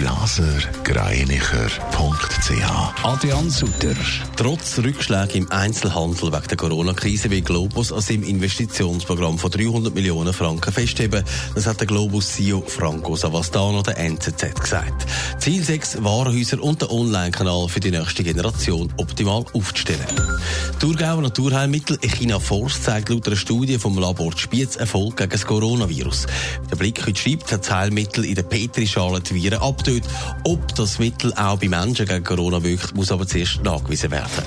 blasergreinicher.ch Adrian Sutter. Trotz Rückschläge im Einzelhandel wegen der Corona-Krise will Globus an seinem Investitionsprogramm von 300 Millionen Franken festheben. Das hat der Globus-CEO Franco Savastano der NZZ gesagt. Ziel 6 Warenhäuser und der Online-Kanal für die nächste Generation optimal aufzustellen. Thurgauer Naturheilmittel China Force zeigt laut einer Studie vom Labor Spiez Erfolg gegen das Coronavirus. Der Blick heute schreibt, hat das Heilmittel in der Petrischale die Viren abtötet tut. Ob das Mittel auch bei Menschen gegen Corona wirkt, muss aber zuerst nachgewiesen werden.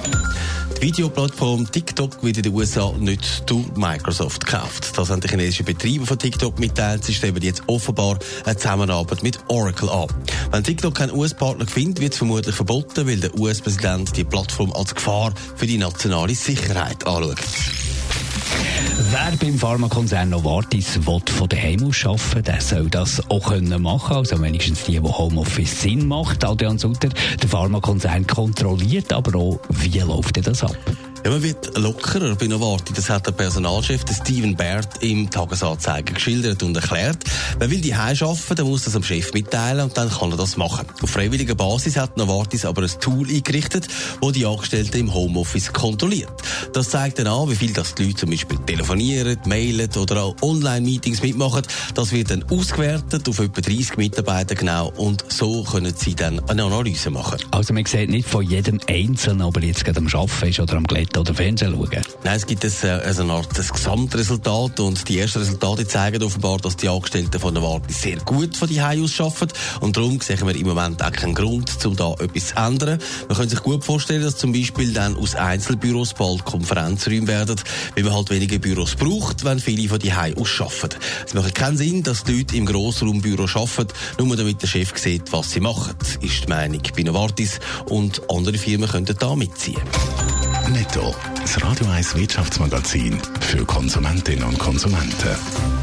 Die Videoplattform TikTok wird in den USA nicht durch Microsoft gekauft. Das haben die chinesischen Betreiber von TikTok mitteilt. Sie streben jetzt offenbar eine Zusammenarbeit mit Oracle an. Wenn TikTok keinen US-Partner findet, wird es vermutlich verboten, weil der US-Präsident die Plattform als Gefahr für die nationale Sicherheit anschaut. Wer beim Pharmakonzern Novartis will von daheim aus arbeiten der soll das auch können machen Also wenigstens die, wo Homeoffice Sinn macht. Adrian Sutter, der Pharmakonzern kontrolliert aber auch, wie läuft das ab? Ja, man wird lockerer bei Novartis. Das hat der Personalchef, Steven Baird, im Tagesanzeiger geschildert und erklärt. Wer will die arbeiten, der muss das am Chef mitteilen und dann kann er das machen. Auf freiwilliger Basis hat Novartis aber ein Tool eingerichtet, wo die Angestellten im Homeoffice kontrolliert. Das zeigt dann an, wie viel das die Leute zum Beispiel telefonieren, mailen oder auch Online-Meetings mitmachen. Das wird dann ausgewertet auf etwa 30 Mitarbeiter genau und so können sie dann eine Analyse machen. Also man sieht nicht von jedem Einzelnen, ob er jetzt gerade am Arbeiten ist oder am Glätten oder Fernsehen schauen? Nein, es gibt ein, äh, eine Art ein Gesamtresultat und die ersten Resultate zeigen offenbar, dass die Angestellten von der Warte sehr gut von die aus arbeiten und darum sehen wir im Moment auch keinen Grund, um da etwas zu ändern. Man kann sich gut vorstellen, dass zum Beispiel dann aus Einzelbüros bald Konferenzräume werden, weil man halt weniger Büros braucht, wenn viele von die aus arbeiten. Es macht keinen Sinn, dass die Leute im Grossraumbüro arbeiten, nur damit der Chef sieht, was sie machen, ist die Meinung bei Novartis und andere Firmen könnten da mitziehen. Netto, das Radio 1 Wirtschaftsmagazin für Konsumentinnen und Konsumenten.